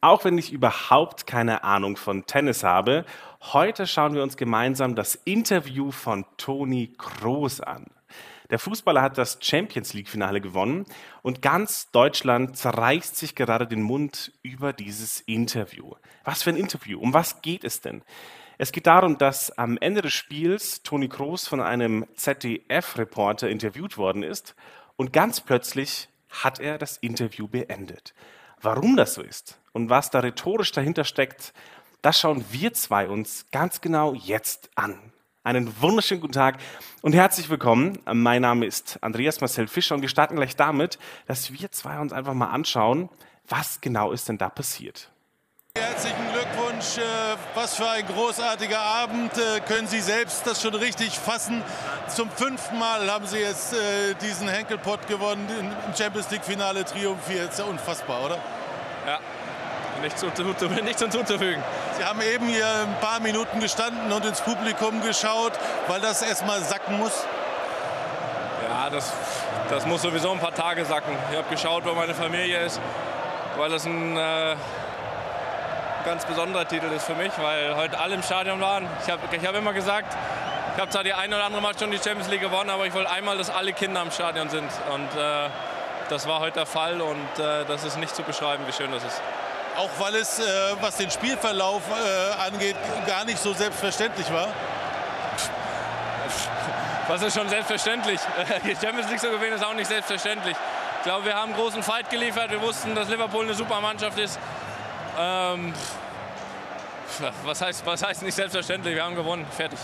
Auch wenn ich überhaupt keine Ahnung von Tennis habe, heute schauen wir uns gemeinsam das Interview von Toni Kroos an. Der Fußballer hat das Champions League-Finale gewonnen und ganz Deutschland zerreißt sich gerade den Mund über dieses Interview. Was für ein Interview? Um was geht es denn? Es geht darum, dass am Ende des Spiels Toni Kroos von einem ZDF-Reporter interviewt worden ist und ganz plötzlich hat er das Interview beendet. Warum das so ist und was da rhetorisch dahinter steckt, das schauen wir zwei uns ganz genau jetzt an. Einen wunderschönen guten Tag und herzlich willkommen. Mein Name ist Andreas Marcel Fischer und wir starten gleich damit, dass wir zwei uns einfach mal anschauen, was genau ist denn da passiert. Herzlichen Glückwunsch, äh, was für ein großartiger Abend. Äh, können Sie selbst das schon richtig fassen? Zum fünften Mal haben Sie jetzt äh, diesen Henkelpott gewonnen, im Champions League-Finale triumphiert. Ist ja unfassbar, oder? Ja, nichts, nichts hinzuzufügen. Sie haben eben hier ein paar Minuten gestanden und ins Publikum geschaut, weil das erstmal sacken muss. Ja, das, das muss sowieso ein paar Tage sacken. Ich habe geschaut, wo meine Familie ist, weil das ein äh, ganz besonderer Titel ist für mich, weil heute alle im Stadion waren. Ich habe ich hab immer gesagt, ich habe zwar die eine oder andere Mal schon die Champions League gewonnen, aber ich wollte einmal, dass alle Kinder im Stadion sind. Und äh, das war heute der Fall und äh, das ist nicht zu beschreiben, wie schön das ist. Auch weil es, äh, was den Spielverlauf äh, angeht, gar nicht so selbstverständlich war. Was ist schon selbstverständlich? Die Champions League zu gewinnen ist auch nicht selbstverständlich. Ich glaube, wir haben einen großen Fight geliefert. Wir wussten, dass Liverpool eine super Mannschaft ist. Ähm, was, heißt, was heißt nicht selbstverständlich? Wir haben gewonnen. Fertig.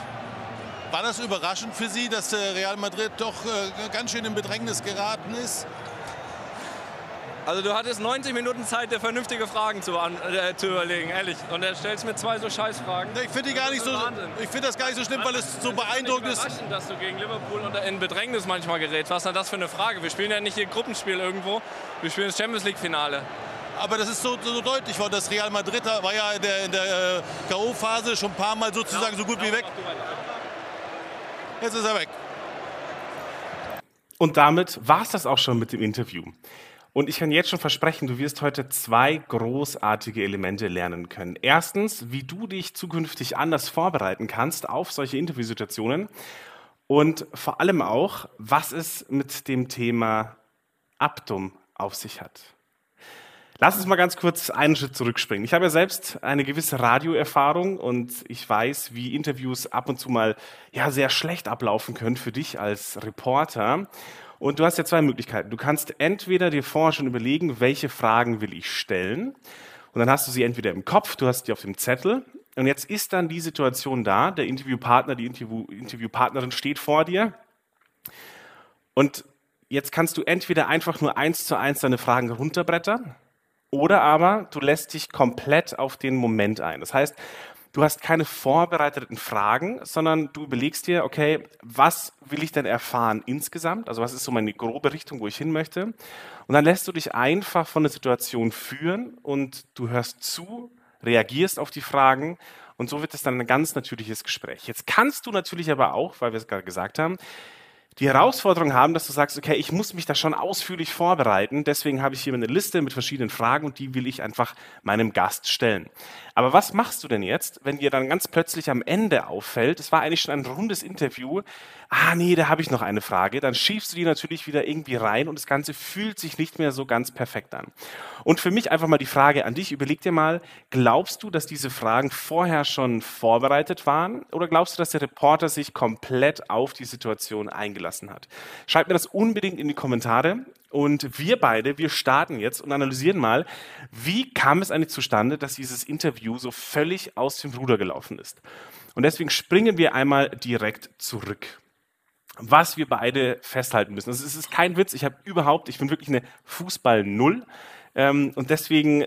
War das überraschend für Sie, dass Real Madrid doch äh, ganz schön in Bedrängnis geraten ist? Also du hattest 90 Minuten Zeit, dir vernünftige Fragen zu, an, äh, zu überlegen, ehrlich. Und er stellst mir zwei so Scheißfragen. Ich finde die gar nicht so. Ich finde das gar nicht so schlimm, weil es so beeindruckend ist. dass du gegen Liverpool in Bedrängnis manchmal gerätst. Was ist denn das für eine Frage? Wir spielen ja nicht hier Gruppenspiel irgendwo. Wir spielen das Champions League Finale. Aber das ist so, so deutlich worden. Das Real Madrid war ja in der, in der äh, K.O.-Phase schon ein paar Mal sozusagen so gut wie weg. Jetzt ist er weg. Und damit war es das auch schon mit dem Interview. Und ich kann jetzt schon versprechen, du wirst heute zwei großartige Elemente lernen können. Erstens, wie du dich zukünftig anders vorbereiten kannst auf solche Interviewsituationen. Und vor allem auch, was es mit dem Thema Abdum auf sich hat. Lass uns mal ganz kurz einen Schritt zurückspringen. Ich habe ja selbst eine gewisse Radioerfahrung und ich weiß, wie Interviews ab und zu mal ja sehr schlecht ablaufen können für dich als Reporter. Und du hast ja zwei Möglichkeiten. Du kannst entweder dir vorher schon überlegen, welche Fragen will ich stellen. Und dann hast du sie entweder im Kopf, du hast die auf dem Zettel. Und jetzt ist dann die Situation da, der Interviewpartner, die Interview, Interviewpartnerin steht vor dir. Und jetzt kannst du entweder einfach nur eins zu eins deine Fragen runterbrettern oder aber du lässt dich komplett auf den Moment ein. Das heißt, du hast keine vorbereiteten Fragen, sondern du überlegst dir, okay, was will ich denn erfahren insgesamt? Also was ist so meine grobe Richtung, wo ich hin möchte? Und dann lässt du dich einfach von der Situation führen und du hörst zu, reagierst auf die Fragen und so wird es dann ein ganz natürliches Gespräch. Jetzt kannst du natürlich aber auch, weil wir es gerade gesagt haben, die Herausforderung haben, dass du sagst, okay, ich muss mich da schon ausführlich vorbereiten, deswegen habe ich hier eine Liste mit verschiedenen Fragen und die will ich einfach meinem Gast stellen. Aber was machst du denn jetzt, wenn dir dann ganz plötzlich am Ende auffällt, es war eigentlich schon ein rundes Interview, ah nee, da habe ich noch eine Frage, dann schiebst du die natürlich wieder irgendwie rein und das Ganze fühlt sich nicht mehr so ganz perfekt an. Und für mich einfach mal die Frage an dich, überleg dir mal, glaubst du, dass diese Fragen vorher schon vorbereitet waren oder glaubst du, dass der Reporter sich komplett auf die Situation eingelassen hat? Schreib mir das unbedingt in die Kommentare und wir beide, wir starten jetzt und analysieren mal, wie kam es eigentlich zustande, dass dieses Interview so völlig aus dem Ruder gelaufen ist. Und deswegen springen wir einmal direkt zurück. Was wir beide festhalten müssen. Also es ist kein Witz, ich habe überhaupt, ich bin wirklich eine Fußball-Null. Ähm, und deswegen,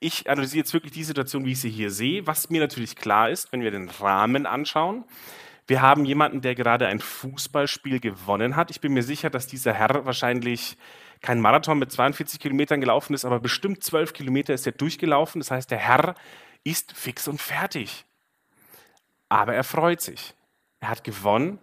ich analysiere jetzt wirklich die Situation, wie ich sie hier sehe. Was mir natürlich klar ist, wenn wir den Rahmen anschauen, wir haben jemanden, der gerade ein Fußballspiel gewonnen hat. Ich bin mir sicher, dass dieser Herr wahrscheinlich kein Marathon mit 42 Kilometern gelaufen ist, aber bestimmt 12 Kilometer ist er durchgelaufen. Das heißt, der Herr ist fix und fertig. Aber er freut sich. Er hat gewonnen.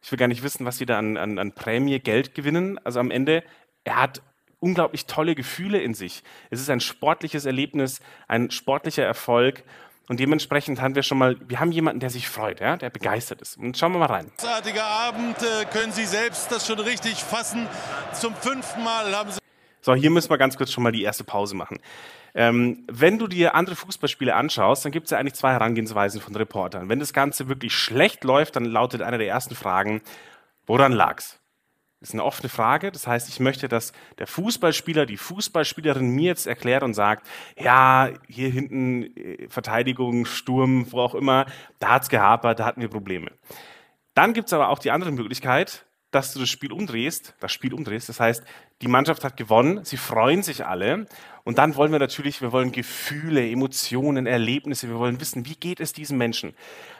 Ich will gar nicht wissen, was sie da an, an, an Prämie, Geld gewinnen. Also am Ende, er hat unglaublich tolle Gefühle in sich. Es ist ein sportliches Erlebnis, ein sportlicher Erfolg. Und dementsprechend haben wir schon mal, wir haben jemanden, der sich freut, ja, der begeistert ist. Und schauen wir mal rein. Großartiger Abend, äh, können Sie selbst das schon richtig fassen. Zum fünften Mal haben Sie. So, hier müssen wir ganz kurz schon mal die erste Pause machen. Ähm, wenn du dir andere Fußballspiele anschaust, dann gibt es ja eigentlich zwei Herangehensweisen von Reportern. Wenn das Ganze wirklich schlecht läuft, dann lautet eine der ersten Fragen, woran lag's? Das ist eine offene Frage. Das heißt, ich möchte, dass der Fußballspieler, die Fußballspielerin mir jetzt erklärt und sagt, ja, hier hinten äh, Verteidigung, Sturm, wo auch immer, da hat's gehapert, da hatten wir Probleme. Dann gibt's aber auch die andere Möglichkeit, dass du das Spiel umdrehst, das Spiel umdrehst. Das heißt, die Mannschaft hat gewonnen, sie freuen sich alle. Und dann wollen wir natürlich, wir wollen Gefühle, Emotionen, Erlebnisse, wir wollen wissen, wie geht es diesem Menschen?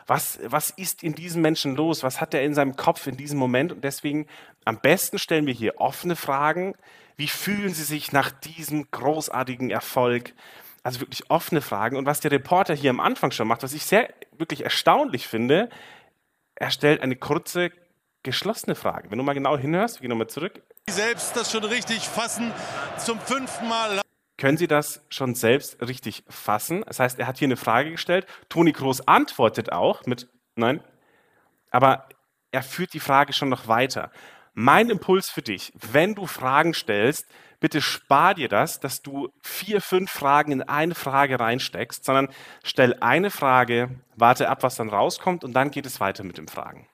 Was, was ist in diesem Menschen los? Was hat er in seinem Kopf in diesem Moment? Und deswegen am besten stellen wir hier offene Fragen. Wie fühlen Sie sich nach diesem großartigen Erfolg? Also wirklich offene Fragen. Und was der Reporter hier am Anfang schon macht, was ich sehr wirklich erstaunlich finde, er stellt eine kurze, geschlossene Frage. Wenn du mal genau hinhörst, wir gehen nochmal zurück. Selbst das schon richtig fassen. Zum fünften Mal Können Sie das schon selbst richtig fassen? Das heißt, er hat hier eine Frage gestellt. Toni Kroos antwortet auch mit Nein. Aber er führt die Frage schon noch weiter. Mein Impuls für dich, wenn du Fragen stellst, bitte spar dir das, dass du vier, fünf Fragen in eine Frage reinsteckst, sondern stell eine Frage, warte ab, was dann rauskommt und dann geht es weiter mit den Fragen.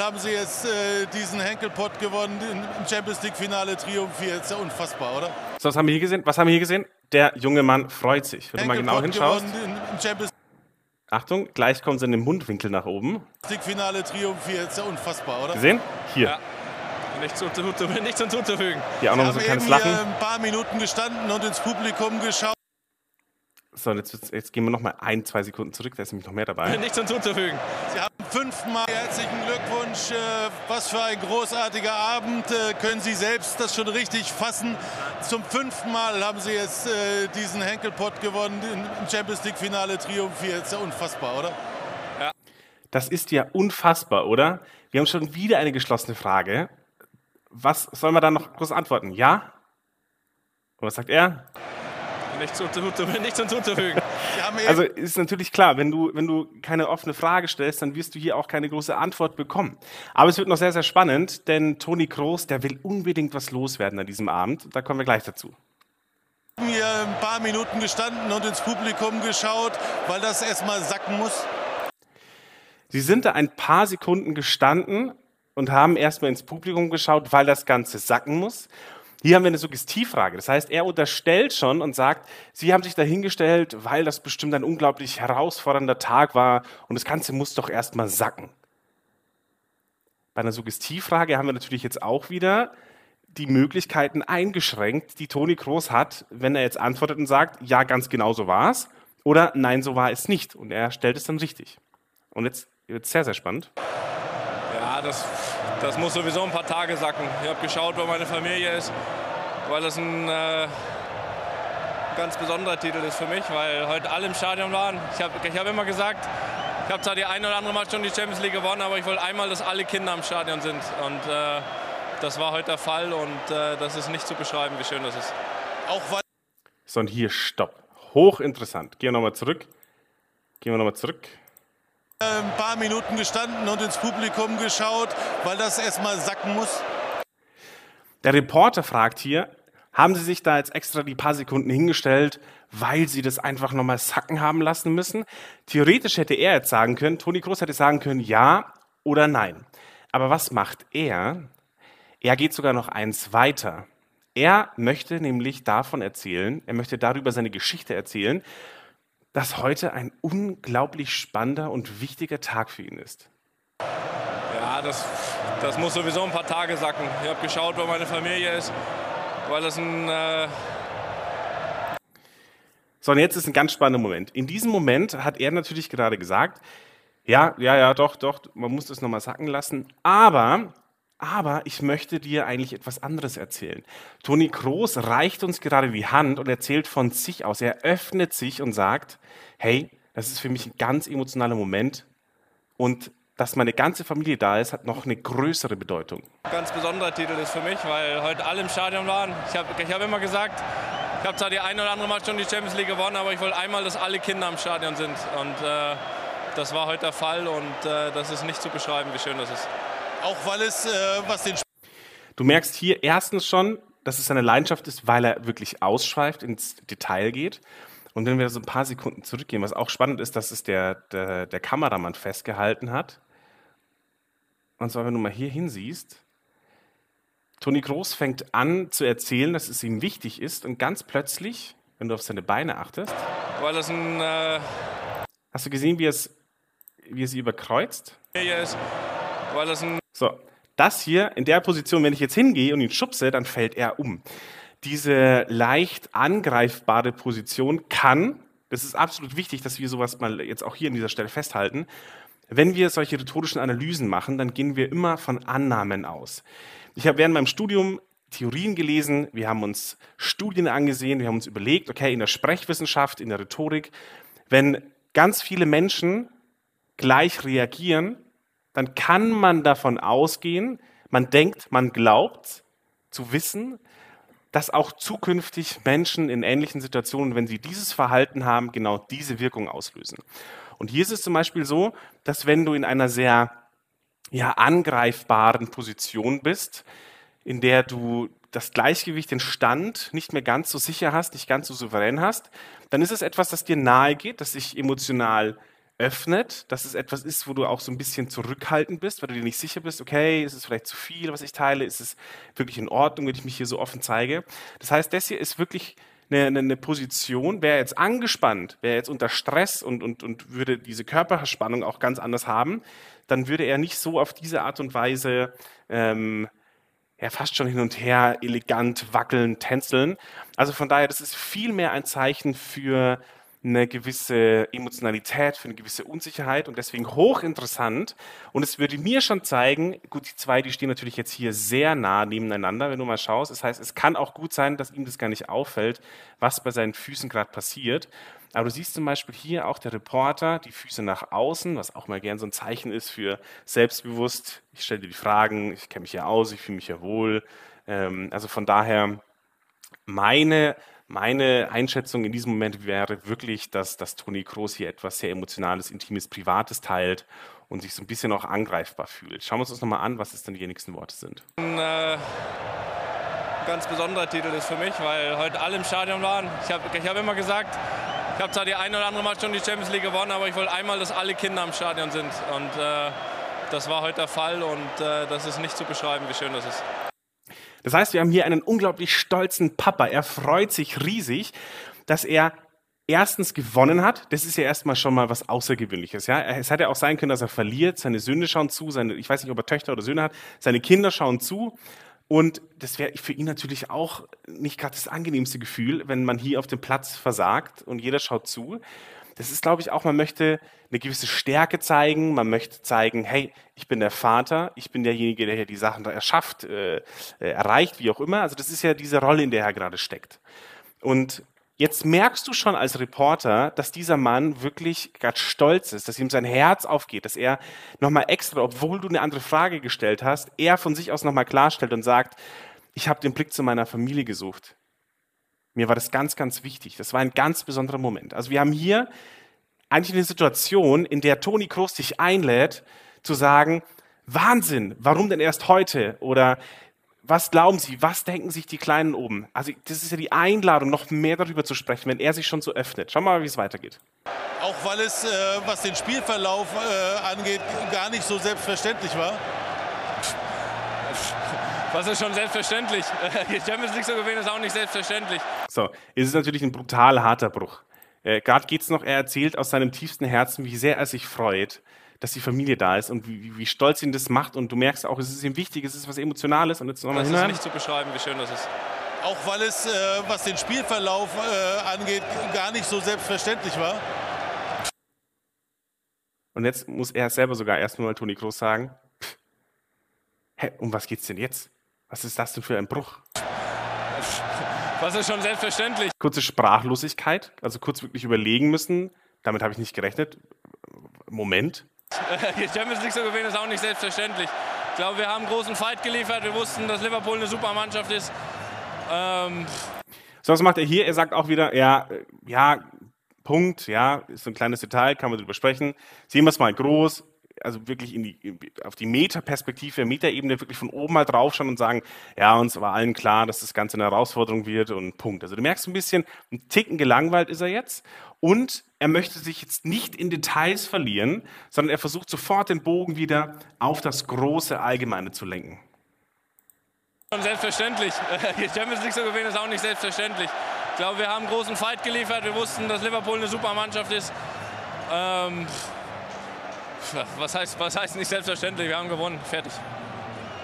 Haben Sie jetzt äh, diesen Henkelpott gewonnen im Champions League Finale triumphiert. Ist ja unfassbar, oder? So, was haben wir hier gesehen? Was haben wir hier gesehen? Der junge Mann freut sich. Wenn du mal genau hinschaust. gewonnen im Champions Achtung, gleich kommen sie in den Mundwinkel nach oben. League Finale triumphiert. Ist ja unfassbar, oder? Gesehen? Hier. Ja. Nichts, zu, nichts hinzuzufügen. Hier auch Wir noch so haben ein eben kleines hier Lachen. ein paar Minuten gestanden und ins Publikum geschaut. So, jetzt, jetzt gehen wir noch mal ein, zwei Sekunden zurück. Da ist nämlich noch mehr dabei. Nichts hinzuzufügen. Sie haben fünfmal herzlichen Glückwunsch. Äh, Was für ein großartiger Abend. Äh, Können Sie selbst das schon richtig fassen? Zum fünften Mal haben Sie jetzt äh, diesen Henkelpott gewonnen im Champions League Finale triumphiert. Ist ja unfassbar, oder? Das ist ja unfassbar, oder? Wir haben schon wieder eine geschlossene Frage. Was soll man da noch groß antworten? Ja? Und was sagt er? Nichts, nichts hinzuzufügen. Haben Also ist natürlich klar, wenn du, wenn du keine offene Frage stellst, dann wirst du hier auch keine große Antwort bekommen. Aber es wird noch sehr, sehr spannend, denn Toni Kroos, der will unbedingt was loswerden an diesem Abend. Da kommen wir gleich dazu. hier ein paar Minuten gestanden und ins Publikum geschaut, weil das erstmal sacken muss. Sie sind da ein paar Sekunden gestanden und haben erstmal ins Publikum geschaut, weil das Ganze sacken muss. Hier haben wir eine Suggestivfrage. Das heißt, er unterstellt schon und sagt, Sie haben sich dahingestellt, weil das bestimmt ein unglaublich herausfordernder Tag war und das Ganze muss doch erstmal sacken. Bei einer Suggestivfrage haben wir natürlich jetzt auch wieder die Möglichkeiten eingeschränkt, die Toni Kroos hat, wenn er jetzt antwortet und sagt, ja, ganz genau so war es oder nein, so war es nicht. Und er stellt es dann richtig. Und jetzt wird es sehr, sehr spannend. Ja, das, das muss sowieso ein paar Tage sacken. Ich habe geschaut, wo meine Familie ist, weil das ein äh, ganz besonderer Titel ist für mich, weil heute alle im Stadion waren. Ich habe ich hab immer gesagt, ich habe zwar die eine oder andere Mal schon die Champions League gewonnen, aber ich wollte einmal, dass alle Kinder im Stadion sind. Und äh, das war heute der Fall und äh, das ist nicht zu beschreiben, wie schön das ist. Auch weil So, und hier Stopp. Hochinteressant. Gehen wir nochmal zurück. Gehen wir nochmal zurück. Ein paar Minuten gestanden und ins Publikum geschaut, weil das erstmal sacken muss. Der Reporter fragt hier, haben Sie sich da jetzt extra die paar Sekunden hingestellt, weil Sie das einfach nochmal sacken haben lassen müssen? Theoretisch hätte er jetzt sagen können, Toni Kroos hätte sagen können, ja oder nein. Aber was macht er? Er geht sogar noch eins weiter. Er möchte nämlich davon erzählen, er möchte darüber seine Geschichte erzählen, dass heute ein unglaublich spannender und wichtiger Tag für ihn ist. Ja, das, das muss sowieso ein paar Tage sacken. Ich habe geschaut, wo meine Familie ist, weil das ein äh, So, und jetzt ist ein ganz spannender Moment. In diesem Moment hat er natürlich gerade gesagt, ja, ja, ja, doch, doch, man muss das nochmal sacken lassen, aber, aber ich möchte dir eigentlich etwas anderes erzählen. Toni Kroos reicht uns gerade die Hand und erzählt von sich aus. Er öffnet sich und sagt, hey, das ist für mich ein ganz emotionaler Moment und dass meine ganze Familie da ist, hat noch eine größere Bedeutung. Ganz besonderer Titel ist für mich, weil heute alle im Stadion waren. Ich habe ich hab immer gesagt, ich habe zwar die eine oder andere Mal schon die Champions League gewonnen, aber ich wollte einmal, dass alle Kinder im Stadion sind. Und äh, das war heute der Fall und äh, das ist nicht zu beschreiben, wie schön das ist. Auch weil es, äh, was den Du merkst hier erstens schon, dass es seine Leidenschaft ist, weil er wirklich ausschweift, ins Detail geht. Und wenn wir so ein paar Sekunden zurückgehen, was auch spannend ist, dass es der, der, der Kameramann festgehalten hat. Und zwar, wenn du mal hier hinsiehst, Toni Groß fängt an zu erzählen, dass es ihm wichtig ist und ganz plötzlich, wenn du auf seine Beine achtest, Weil das ein äh, hast du gesehen, wie, es, wie er sie überkreuzt? hier ist, weil das ein So, das hier in der Position, wenn ich jetzt hingehe und ihn schubse, dann fällt er um. Diese leicht angreifbare Position kann, das ist absolut wichtig, dass wir sowas mal jetzt auch hier an dieser Stelle festhalten, wenn wir solche rhetorischen Analysen machen, dann gehen wir immer von Annahmen aus. Ich habe während meinem Studium Theorien gelesen, wir haben uns Studien angesehen, wir haben uns überlegt, okay, in der Sprechwissenschaft, in der Rhetorik, wenn ganz viele Menschen gleich reagieren, dann kann man davon ausgehen, man denkt, man glaubt zu wissen, dass auch zukünftig Menschen in ähnlichen Situationen, wenn sie dieses Verhalten haben, genau diese Wirkung auslösen. Und hier ist es zum Beispiel so, dass wenn du in einer sehr ja, angreifbaren Position bist, in der du das Gleichgewicht, den Stand nicht mehr ganz so sicher hast, nicht ganz so souverän hast, dann ist es etwas, das dir nahe geht, das sich emotional öffnet, dass es etwas ist, wo du auch so ein bisschen zurückhaltend bist, weil du dir nicht sicher bist, okay, ist es vielleicht zu viel, was ich teile, ist es wirklich in Ordnung, wenn ich mich hier so offen zeige. Das heißt, das hier ist wirklich eine, eine, eine Position, wäre jetzt angespannt, wäre jetzt unter Stress und, und, und würde diese Körperspannung auch ganz anders haben, dann würde er nicht so auf diese Art und Weise ähm, ja, fast schon hin und her elegant wackeln, tänzeln. Also von daher, das ist viel mehr ein Zeichen für eine gewisse Emotionalität, für eine gewisse Unsicherheit und deswegen hochinteressant. Und es würde mir schon zeigen, gut, die zwei, die stehen natürlich jetzt hier sehr nah nebeneinander, wenn du mal schaust. Das heißt, es kann auch gut sein, dass ihm das gar nicht auffällt, was bei seinen Füßen gerade passiert. Aber du siehst zum Beispiel hier auch der Reporter, die Füße nach außen, was auch mal gern so ein Zeichen ist für selbstbewusst. Ich stelle dir die Fragen, ich kenne mich hier aus, ich fühle mich hier wohl. Ähm, also von daher, meine meine Einschätzung in diesem Moment wäre wirklich, dass, dass Toni Kroos hier etwas sehr Emotionales, Intimes, Privates teilt und sich so ein bisschen auch angreifbar fühlt. Schauen wir uns das nochmal an, was es dann die nächsten Worte sind. ein äh, ganz besonderer Titel ist für mich, weil heute alle im Stadion waren. Ich habe ich hab immer gesagt, ich habe zwar die eine oder andere Mal schon die Champions League gewonnen, aber ich wollte einmal, dass alle Kinder im Stadion sind. Und äh, das war heute der Fall und äh, das ist nicht zu beschreiben, wie schön das ist. Das heißt, wir haben hier einen unglaublich stolzen Papa. Er freut sich riesig, dass er erstens gewonnen hat. Das ist ja erstmal schon mal was Außergewöhnliches. Ja? Es hätte auch sein können, dass er verliert. Seine Söhne schauen zu. Seine, ich weiß nicht, ob er Töchter oder Söhne hat. Seine Kinder schauen zu. Und das wäre für ihn natürlich auch nicht gerade das angenehmste Gefühl, wenn man hier auf dem Platz versagt und jeder schaut zu. Das ist, glaube ich, auch, man möchte eine gewisse Stärke zeigen. Man möchte zeigen, hey, ich bin der Vater, ich bin derjenige, der hier die Sachen erschafft, äh, äh, erreicht, wie auch immer. Also das ist ja diese Rolle, in der er gerade steckt. Und jetzt merkst du schon als Reporter, dass dieser Mann wirklich ganz stolz ist, dass ihm sein Herz aufgeht, dass er nochmal extra, obwohl du eine andere Frage gestellt hast, er von sich aus nochmal klarstellt und sagt, ich habe den Blick zu meiner Familie gesucht. Mir war das ganz, ganz wichtig. Das war ein ganz besonderer Moment. Also wir haben hier eigentlich eine Situation, in der Toni Kroos dich einlädt, zu sagen, Wahnsinn, warum denn erst heute? Oder was glauben Sie, was denken sich die Kleinen oben? Also das ist ja die Einladung, noch mehr darüber zu sprechen, wenn er sich schon so öffnet. Schau mal, wie es weitergeht. Auch weil es, äh, was den Spielverlauf äh, angeht, gar nicht so selbstverständlich war. Was ist schon selbstverständlich? Die Champions League zu gewinnen ist auch nicht selbstverständlich. So, es ist natürlich ein brutal harter Bruch. Äh, Gerade geht's noch, er erzählt aus seinem tiefsten Herzen, wie sehr er sich freut, dass die Familie da ist und wie, wie stolz ihn das macht. Und du merkst auch, es ist ihm wichtig, es ist was Emotionales. Und jetzt nochmal Das ist nicht zu beschreiben, wie schön das ist. Auch weil es, äh, was den Spielverlauf äh, angeht, gar nicht so selbstverständlich war. Und jetzt muss er selber sogar erstmal Toni Kroos sagen, hä, um was geht's denn jetzt? Was ist das denn für ein Bruch? Was ist schon selbstverständlich? Kurze Sprachlosigkeit, also kurz wirklich überlegen müssen. Damit habe ich nicht gerechnet. Moment. Die Champions League zu gewinnen ist auch nicht selbstverständlich. Ich glaube, wir haben einen großen Fight geliefert. Wir wussten, dass Liverpool eine super Mannschaft ist. Ähm so, was macht er hier? Er sagt auch wieder, ja, ja, Punkt, ja, ist so ein kleines Detail, kann man drüber sprechen. Sehen wir es mal groß, also wirklich in die, auf die Metaperspektive, Metaebene wirklich von oben mal draufschauen und sagen, ja, uns war allen klar, dass das Ganze eine Herausforderung wird und Punkt. Also du merkst ein bisschen, ein Ticken gelangweilt ist er jetzt und er möchte sich jetzt nicht in Details verlieren, sondern er versucht sofort den Bogen wieder auf das große Allgemeine zu lenken. Selbstverständlich. Die Champions League zu gewinnen ist auch nicht selbstverständlich. Ich glaube, wir haben einen großen Fight geliefert. Wir wussten, dass Liverpool eine super Mannschaft ist. Ähm, was, heißt, was heißt nicht selbstverständlich? Wir haben gewonnen. Fertig.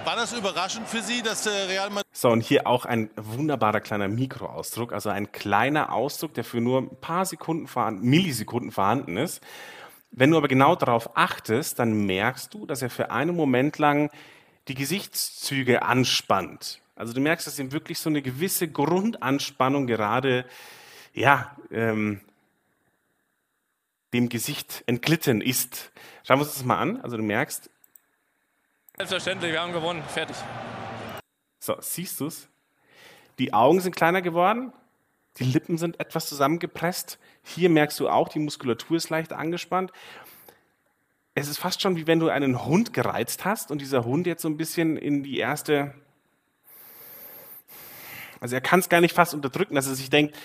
War das überraschend für Sie, dass der Real Madrid. So, und hier auch ein wunderbarer kleiner Mikroausdruck, also ein kleiner Ausdruck, der für nur ein paar Sekunden vorhanden, Millisekunden vorhanden ist. Wenn du aber genau darauf achtest, dann merkst du, dass er für einen Moment lang die Gesichtszüge anspannt. Also du merkst, dass ihm wirklich so eine gewisse Grundanspannung gerade, ja, ähm, dem Gesicht entglitten ist. Schauen wir uns das mal an. Also du merkst. Selbstverständlich, wir haben gewonnen. Fertig. So, siehst du es? Die Augen sind kleiner geworden. Die Lippen sind etwas zusammengepresst. Hier merkst du auch, die Muskulatur ist leicht angespannt. Es ist fast schon wie wenn du einen Hund gereizt hast und dieser Hund jetzt so ein bisschen in die erste. Also er kann es gar nicht fast unterdrücken, dass er sich denkt,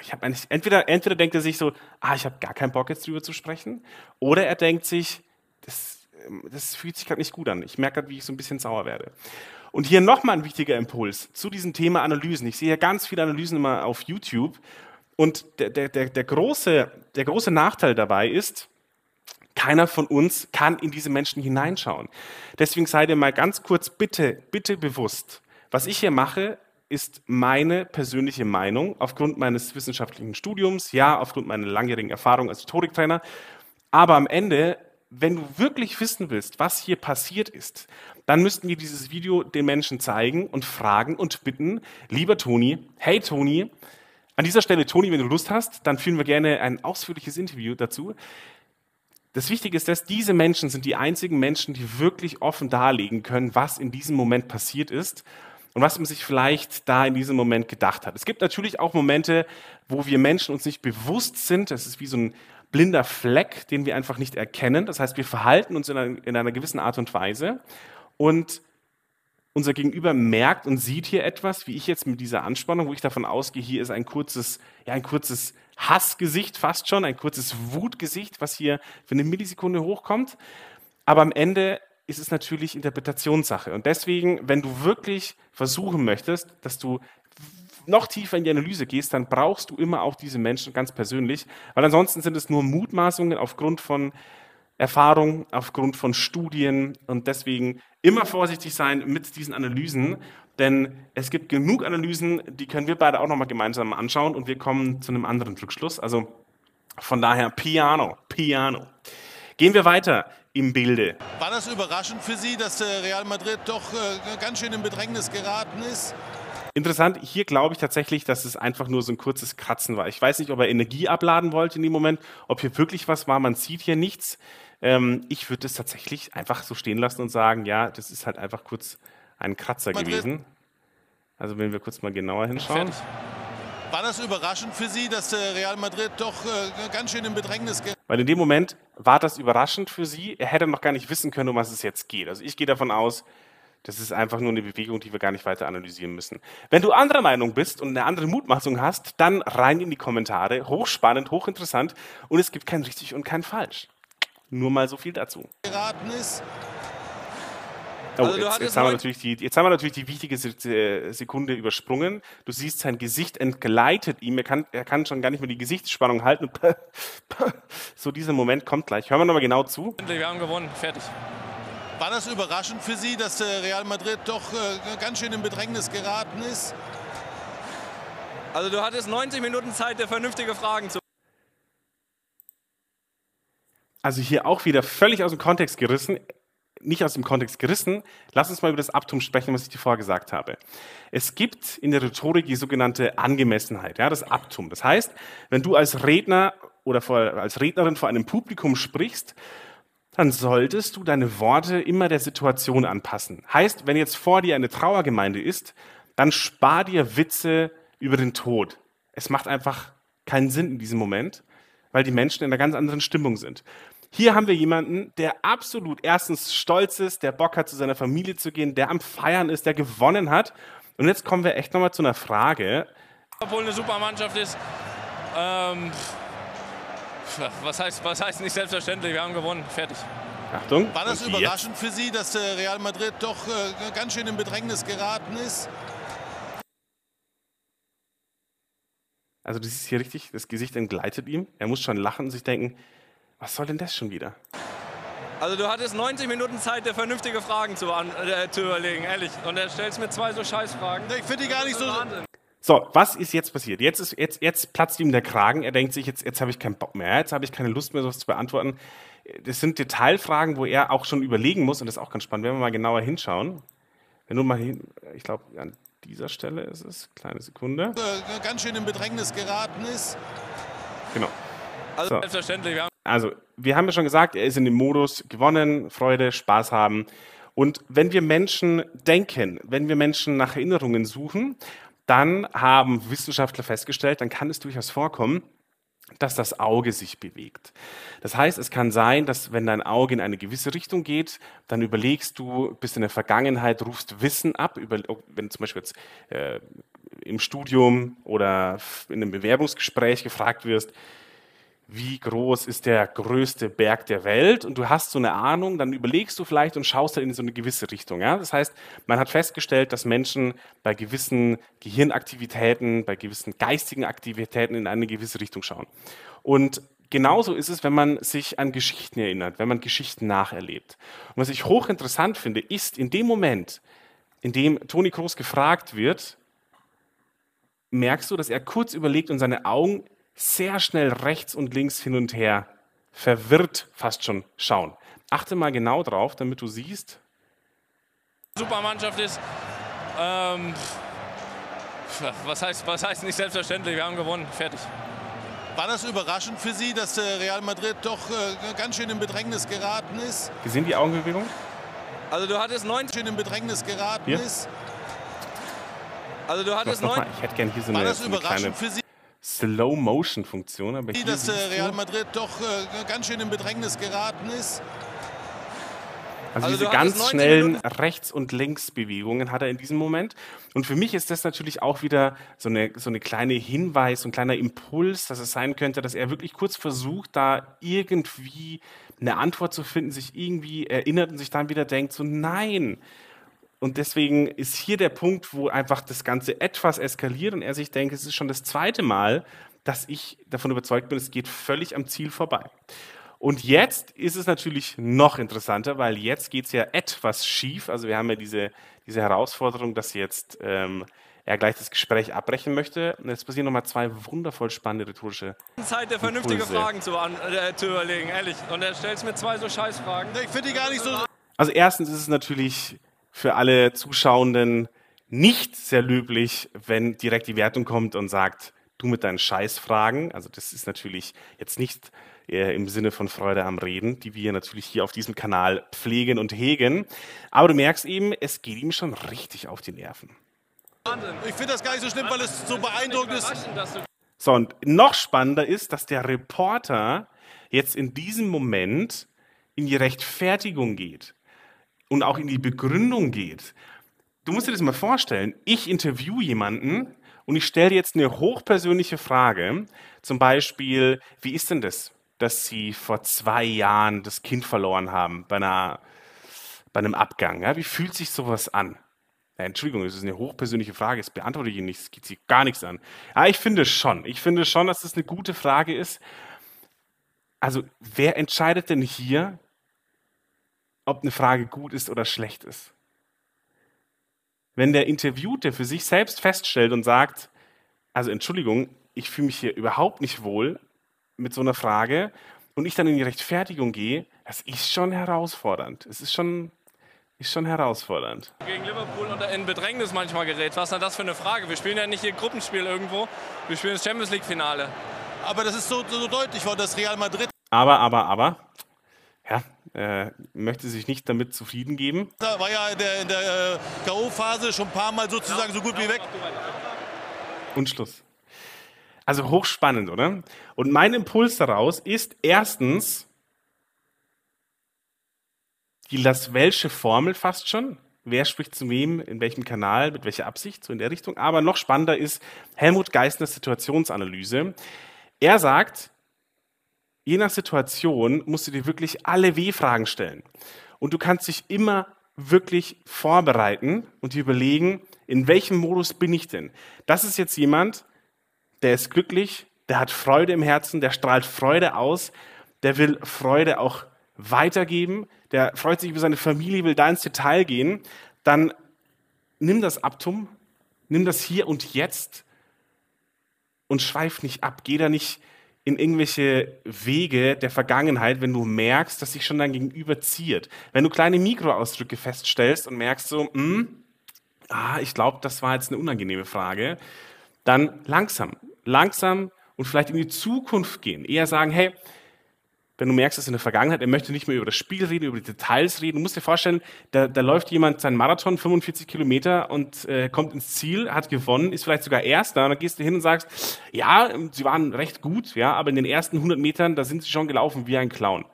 ich habe entweder, entweder denkt er sich so, ah, ich habe gar keinen Bock jetzt drüber zu sprechen, oder er denkt sich, das, das fühlt sich gerade nicht gut an. Ich merke gerade, wie ich so ein bisschen sauer werde. Und hier nochmal ein wichtiger Impuls zu diesem Thema Analysen. Ich sehe ja ganz viele Analysen immer auf YouTube. Und der, der, der, der, große, der große Nachteil dabei ist, keiner von uns kann in diese Menschen hineinschauen. Deswegen seid ihr mal ganz kurz bitte, bitte bewusst. Was ich hier mache, ist meine persönliche Meinung aufgrund meines wissenschaftlichen Studiums, ja, aufgrund meiner langjährigen Erfahrung als Rhetoriktrainer. Aber am Ende, wenn du wirklich wissen willst, was hier passiert ist, dann müssten wir dieses Video den Menschen zeigen und fragen und bitten, lieber Toni, hey Toni, an dieser Stelle, Toni, wenn du Lust hast, dann führen wir gerne ein ausführliches Interview dazu. Das Wichtige ist, dass diese Menschen sind die einzigen Menschen, die wirklich offen darlegen können, was in diesem Moment passiert ist und was man sich vielleicht da in diesem Moment gedacht hat. Es gibt natürlich auch Momente, wo wir Menschen uns nicht bewusst sind. Das ist wie so ein blinder Fleck, den wir einfach nicht erkennen. Das heißt, wir verhalten uns in einer, in einer gewissen Art und Weise und unser Gegenüber merkt und sieht hier etwas, wie ich jetzt mit dieser Anspannung, wo ich davon ausgehe, hier ist ein kurzes, ja, ein kurzes Hassgesicht fast schon, ein kurzes Wutgesicht, was hier für eine Millisekunde hochkommt. Aber am Ende ist es natürlich Interpretationssache. Und deswegen, wenn du wirklich versuchen möchtest, dass du noch tiefer in die Analyse gehst, dann brauchst du immer auch diese Menschen ganz persönlich, weil ansonsten sind es nur Mutmaßungen aufgrund von Erfahrung, aufgrund von Studien und deswegen immer vorsichtig sein mit diesen Analysen, denn es gibt genug Analysen, die können wir beide auch nochmal gemeinsam anschauen und wir kommen zu einem anderen Rückschluss. Also von daher Piano, Piano. Gehen wir weiter im Bilde. War das überraschend für Sie, dass Real Madrid doch äh, ganz schön in Bedrängnis geraten ist? Interessant, hier glaube ich tatsächlich, dass es einfach nur so ein kurzes Kratzen war. Ich weiß nicht, ob er Energie abladen wollte in dem Moment, ob hier wirklich was war. Man sieht hier nichts. Ähm, ich würde es tatsächlich einfach so stehen lassen und sagen, ja, das ist halt einfach kurz ein Kratzer Madrid. gewesen. Also wenn wir kurz mal genauer hinschauen. Fertig. War das überraschend für Sie, dass Real Madrid doch äh, ganz schön in Bedrängnis gerät? Weil in dem Moment war das überraschend für Sie. Er hätte noch gar nicht wissen können, um was es jetzt geht. Also ich gehe davon aus, das ist einfach nur eine Bewegung, die wir gar nicht weiter analysieren müssen. Wenn du anderer Meinung bist und eine andere Mutmaßung hast, dann rein in die Kommentare. Hochspannend, hochinteressant und es gibt kein richtig und kein falsch. Nur mal so viel dazu. Geraten ist. Oh, also jetzt, jetzt, haben wir natürlich die, jetzt haben wir natürlich die wichtige äh, Sekunde übersprungen. Du siehst, sein Gesicht entgleitet ihm. Er kann, er kann schon gar nicht mehr die Gesichtsspannung halten. so dieser Moment kommt gleich. Hören wir nochmal genau zu. Wir haben gewonnen. Fertig. War das überraschend für Sie, dass Real Madrid doch äh, ganz schön in Bedrängnis geraten ist? Also du hattest 90 Minuten Zeit, dir vernünftige Fragen zu also hier auch wieder völlig aus dem Kontext gerissen nicht aus dem Kontext gerissen. Lass uns mal über das Abtum sprechen, was ich dir vorher gesagt habe. Es gibt in der Rhetorik die sogenannte Angemessenheit, ja, das Abtum. Das heißt, wenn du als Redner oder vor, als Rednerin vor einem Publikum sprichst, dann solltest du deine Worte immer der Situation anpassen. Heißt, wenn jetzt vor dir eine Trauergemeinde ist, dann spar dir Witze über den Tod. Es macht einfach keinen Sinn in diesem Moment, weil die Menschen in einer ganz anderen Stimmung sind. Hier haben wir jemanden, der absolut erstens stolz ist, der Bock hat, zu seiner Familie zu gehen, der am Feiern ist, der gewonnen hat. Und jetzt kommen wir echt nochmal zu einer Frage. Obwohl eine super Mannschaft ist, ähm, was, heißt, was heißt nicht selbstverständlich, wir haben gewonnen, fertig. Achtung. War das überraschend jetzt? für Sie, dass Real Madrid doch äh, ganz schön in Bedrängnis geraten ist? Also du siehst hier richtig, das Gesicht entgleitet ihm. Er muss schon lachen und sich denken, was soll denn das schon wieder? Also du hattest 90 Minuten Zeit, dir vernünftige Fragen zu, äh, zu überlegen, ehrlich. Und er stellst mir zwei so Scheißfragen. Ich finde die gar nicht so... Wahnsinn. So, was ist jetzt passiert? Jetzt, ist, jetzt, jetzt platzt ihm der Kragen. Er denkt sich, jetzt, jetzt habe ich keinen Bock mehr, jetzt habe ich keine Lust mehr, sowas zu beantworten. Das sind Detailfragen, wo er auch schon überlegen muss, und das ist auch ganz spannend, wenn wir mal genauer hinschauen. Wenn du mal hin, ich glaube, an dieser Stelle ist es, kleine Sekunde. Äh, ganz schön in Bedrängnis geraten ist. Genau. Also so. selbstverständlich. Wir also, wir haben ja schon gesagt, er ist in dem Modus gewonnen, Freude, Spaß haben. Und wenn wir Menschen denken, wenn wir Menschen nach Erinnerungen suchen, dann haben Wissenschaftler festgestellt, dann kann es durchaus vorkommen, dass das Auge sich bewegt. Das heißt, es kann sein, dass wenn dein Auge in eine gewisse Richtung geht, dann überlegst du, bist in der Vergangenheit, rufst Wissen ab, über, wenn zum Beispiel jetzt äh, im Studium oder in einem Bewerbungsgespräch gefragt wirst, wie groß ist der größte Berg der Welt und du hast so eine Ahnung, dann überlegst du vielleicht und schaust dann in so eine gewisse Richtung. Ja? Das heißt, man hat festgestellt, dass Menschen bei gewissen Gehirnaktivitäten, bei gewissen geistigen Aktivitäten in eine gewisse Richtung schauen. Und genauso ist es, wenn man sich an Geschichten erinnert, wenn man Geschichten nacherlebt. Und was ich hochinteressant finde, ist in dem Moment, in dem Toni Kroos gefragt wird, merkst du, dass er kurz überlegt und seine Augen sehr schnell rechts und links hin und her, verwirrt fast schon schauen. Achte mal genau drauf, damit du siehst. Supermannschaft ist. Ähm, was, heißt, was heißt nicht selbstverständlich? Wir haben gewonnen, fertig. War das überraschend für Sie, dass Real Madrid doch äh, ganz schön in Bedrängnis geraten ist? Gesehen die Augenbewegung? Also du hattest 90 schön in Bedrängnis geraten Hier? ist. Also du hattest 9 Ich hätte gerne hier so eine, War das überraschend eine kleine für Sie? Slow-Motion-Funktion. Aber hier dass Real Madrid doch äh, ganz schön in Bedrängnis geraten ist. Also, also diese ganz schnellen Rechts- und Linksbewegungen hat er in diesem Moment. Und für mich ist das natürlich auch wieder so eine, so eine kleine Hinweis, so ein kleiner Impuls, dass es sein könnte, dass er wirklich kurz versucht, da irgendwie eine Antwort zu finden, sich irgendwie erinnert und sich dann wieder denkt, so nein, und deswegen ist hier der Punkt, wo einfach das Ganze etwas eskaliert und er sich denkt, es ist schon das zweite Mal, dass ich davon überzeugt bin, es geht völlig am Ziel vorbei. Und jetzt ist es natürlich noch interessanter, weil jetzt geht es ja etwas schief. Also wir haben ja diese, diese Herausforderung, dass jetzt ähm, er gleich das Gespräch abbrechen möchte. Und jetzt passieren nochmal zwei wundervoll spannende rhetorische Zeit, dir vernünftige Impulse. Fragen zu, an, äh, zu überlegen, ehrlich. Und er stellt mir zwei so Scheißfragen. Ich finde die gar nicht so... Also erstens ist es natürlich für alle Zuschauenden nicht sehr löblich, wenn direkt die Wertung kommt und sagt, du mit deinen Scheißfragen. Also das ist natürlich jetzt nicht äh, im Sinne von Freude am Reden, die wir natürlich hier auf diesem Kanal pflegen und hegen. Aber du merkst eben, es geht ihm schon richtig auf die Nerven. Ich finde das gar nicht so schlimm, weil es so beeindruckend ist. So, und noch spannender ist, dass der Reporter jetzt in diesem Moment in die Rechtfertigung geht und auch in die Begründung geht. Du musst dir das mal vorstellen. Ich interview jemanden und ich stelle jetzt eine hochpersönliche Frage. Zum Beispiel, wie ist denn das, dass Sie vor zwei Jahren das Kind verloren haben bei, einer, bei einem Abgang? Ja, wie fühlt sich sowas an? Ja, Entschuldigung, das ist eine hochpersönliche Frage, das beantworte ich Ihnen nicht, es geht Sie gar nichts an. Ja, ich finde schon. Ich finde schon, dass das eine gute Frage ist. Also, wer entscheidet denn hier, ob eine Frage gut ist oder schlecht ist. Wenn der Interviewte für sich selbst feststellt und sagt, also Entschuldigung, ich fühle mich hier überhaupt nicht wohl mit so einer Frage und ich dann in die Rechtfertigung gehe, das ist schon herausfordernd. Es ist schon, ist schon herausfordernd. Gegen Liverpool und in Bedrängnis manchmal gerät. Was ist denn das für eine Frage? Wir spielen ja nicht hier Gruppenspiel irgendwo, wir spielen das Champions League-Finale. Aber das ist so, so deutlich worden, dass Real Madrid. Aber, aber, aber, ja, äh, möchte sich nicht damit zufrieden geben. Da war ja in der, der äh, K.O.-Phase schon ein paar Mal sozusagen so gut wie weg. Und Schluss. Also hochspannend, oder? Und mein Impuls daraus ist erstens die Las Welsche Formel fast schon. Wer spricht zu wem, in welchem Kanal, mit welcher Absicht, so in der Richtung. Aber noch spannender ist Helmut Geissners Situationsanalyse. Er sagt, je nach Situation musst du dir wirklich alle W-Fragen stellen. Und du kannst dich immer wirklich vorbereiten und dir überlegen, in welchem Modus bin ich denn? Das ist jetzt jemand, der ist glücklich, der hat Freude im Herzen, der strahlt Freude aus, der will Freude auch weitergeben, der freut sich über seine Familie, will da ins Detail gehen, dann nimm das Abtum, nimm das hier und jetzt und schweif nicht ab. Geh da nicht in irgendwelche Wege der Vergangenheit, wenn du merkst, dass sich schon dein Gegenüber ziert. Wenn du kleine Mikroausdrücke feststellst und merkst so, hm, ah, ich glaube, das war jetzt eine unangenehme Frage, dann langsam, langsam und vielleicht in die Zukunft gehen. Eher sagen, hey, wenn du merkst, dass in der Vergangenheit, er möchte nicht mehr über das Spiel reden, über die Details reden. Du musst dir vorstellen, da, da läuft jemand seinen Marathon, 45 Kilometer und äh, kommt ins Ziel, hat gewonnen, ist vielleicht sogar Erster. Und dann gehst du hin und sagst, ja, sie waren recht gut, ja, aber in den ersten 100 Metern, da sind sie schon gelaufen wie ein Clown.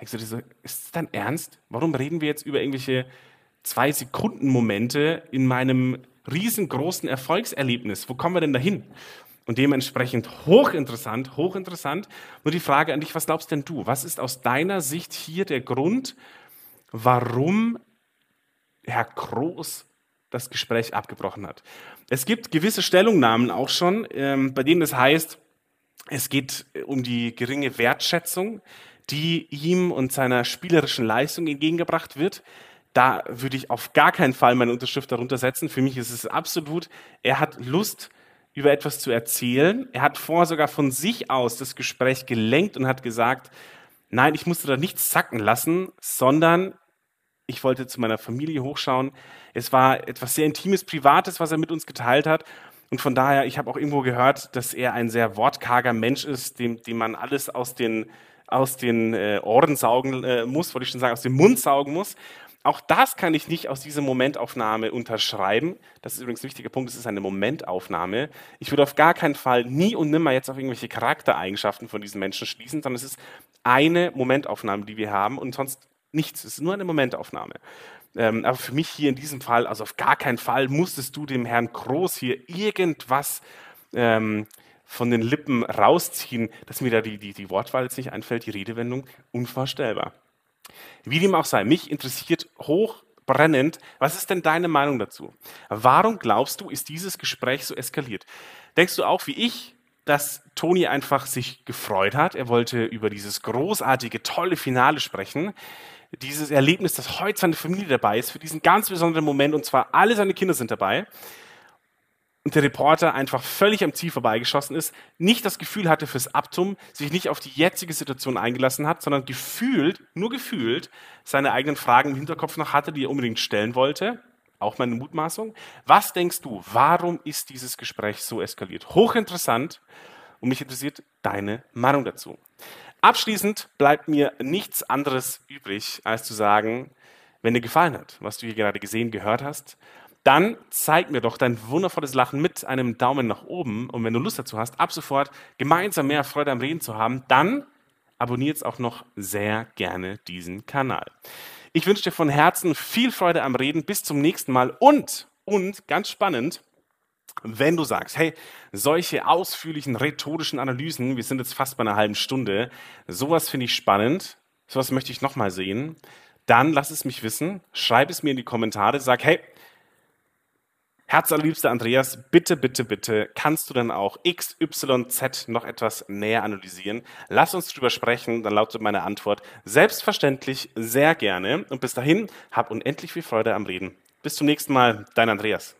Denkst du dir so, ist das dein Ernst? Warum reden wir jetzt über irgendwelche zwei Sekunden Momente in meinem riesengroßen Erfolgserlebnis? Wo kommen wir denn dahin? Und dementsprechend hochinteressant, hochinteressant. Nur die Frage an dich, was glaubst denn du? Was ist aus deiner Sicht hier der Grund, warum Herr Groß das Gespräch abgebrochen hat? Es gibt gewisse Stellungnahmen auch schon, ähm, bei denen es heißt, es geht um die geringe Wertschätzung, die ihm und seiner spielerischen Leistung entgegengebracht wird. Da würde ich auf gar keinen Fall meine Unterschrift darunter setzen. Für mich ist es absolut, er hat Lust, über etwas zu erzählen. Er hat vorher sogar von sich aus das Gespräch gelenkt und hat gesagt, nein, ich musste da nichts zacken lassen, sondern ich wollte zu meiner Familie hochschauen. Es war etwas sehr Intimes, Privates, was er mit uns geteilt hat. Und von daher, ich habe auch irgendwo gehört, dass er ein sehr wortkarger Mensch ist, dem, dem man alles aus den, aus den äh, Ohren saugen äh, muss, wollte ich schon sagen, aus dem Mund saugen muss. Auch das kann ich nicht aus dieser Momentaufnahme unterschreiben. Das ist übrigens ein wichtiger Punkt, es ist eine Momentaufnahme. Ich würde auf gar keinen Fall nie und nimmer jetzt auf irgendwelche Charaktereigenschaften von diesen Menschen schließen, sondern es ist eine Momentaufnahme, die wir haben und sonst nichts. Es ist nur eine Momentaufnahme. Ähm, aber für mich hier in diesem Fall, also auf gar keinen Fall musstest du dem Herrn Groß hier irgendwas ähm, von den Lippen rausziehen, dass mir da die, die, die Wortwahl jetzt nicht einfällt, die Redewendung, unvorstellbar. Wie dem auch sei, mich interessiert hochbrennend, was ist denn deine Meinung dazu? Warum glaubst du, ist dieses Gespräch so eskaliert? Denkst du auch wie ich, dass Toni einfach sich gefreut hat? Er wollte über dieses großartige, tolle Finale sprechen. Dieses Erlebnis, dass heute seine Familie dabei ist, für diesen ganz besonderen Moment, und zwar alle seine Kinder sind dabei und der Reporter einfach völlig am Ziel vorbeigeschossen ist, nicht das Gefühl hatte fürs Abtum, sich nicht auf die jetzige Situation eingelassen hat, sondern gefühlt, nur gefühlt, seine eigenen Fragen im Hinterkopf noch hatte, die er unbedingt stellen wollte. Auch meine Mutmaßung. Was denkst du, warum ist dieses Gespräch so eskaliert? Hochinteressant und mich interessiert deine Meinung dazu. Abschließend bleibt mir nichts anderes übrig, als zu sagen, wenn dir gefallen hat, was du hier gerade gesehen, gehört hast, dann zeig mir doch dein wundervolles Lachen mit einem Daumen nach oben. Und wenn du Lust dazu hast, ab sofort gemeinsam mehr Freude am Reden zu haben, dann abonniere jetzt auch noch sehr gerne diesen Kanal. Ich wünsche dir von Herzen viel Freude am Reden. Bis zum nächsten Mal. Und, und ganz spannend, wenn du sagst, hey, solche ausführlichen rhetorischen Analysen, wir sind jetzt fast bei einer halben Stunde, sowas finde ich spannend, sowas möchte ich nochmal sehen, dann lass es mich wissen, schreib es mir in die Kommentare, sag, hey, Herzallerliebster Andreas, bitte, bitte, bitte, kannst du denn auch X, Y, Z noch etwas näher analysieren? Lass uns drüber sprechen, dann lautet meine Antwort selbstverständlich sehr gerne. Und bis dahin, hab unendlich viel Freude am Reden. Bis zum nächsten Mal, dein Andreas.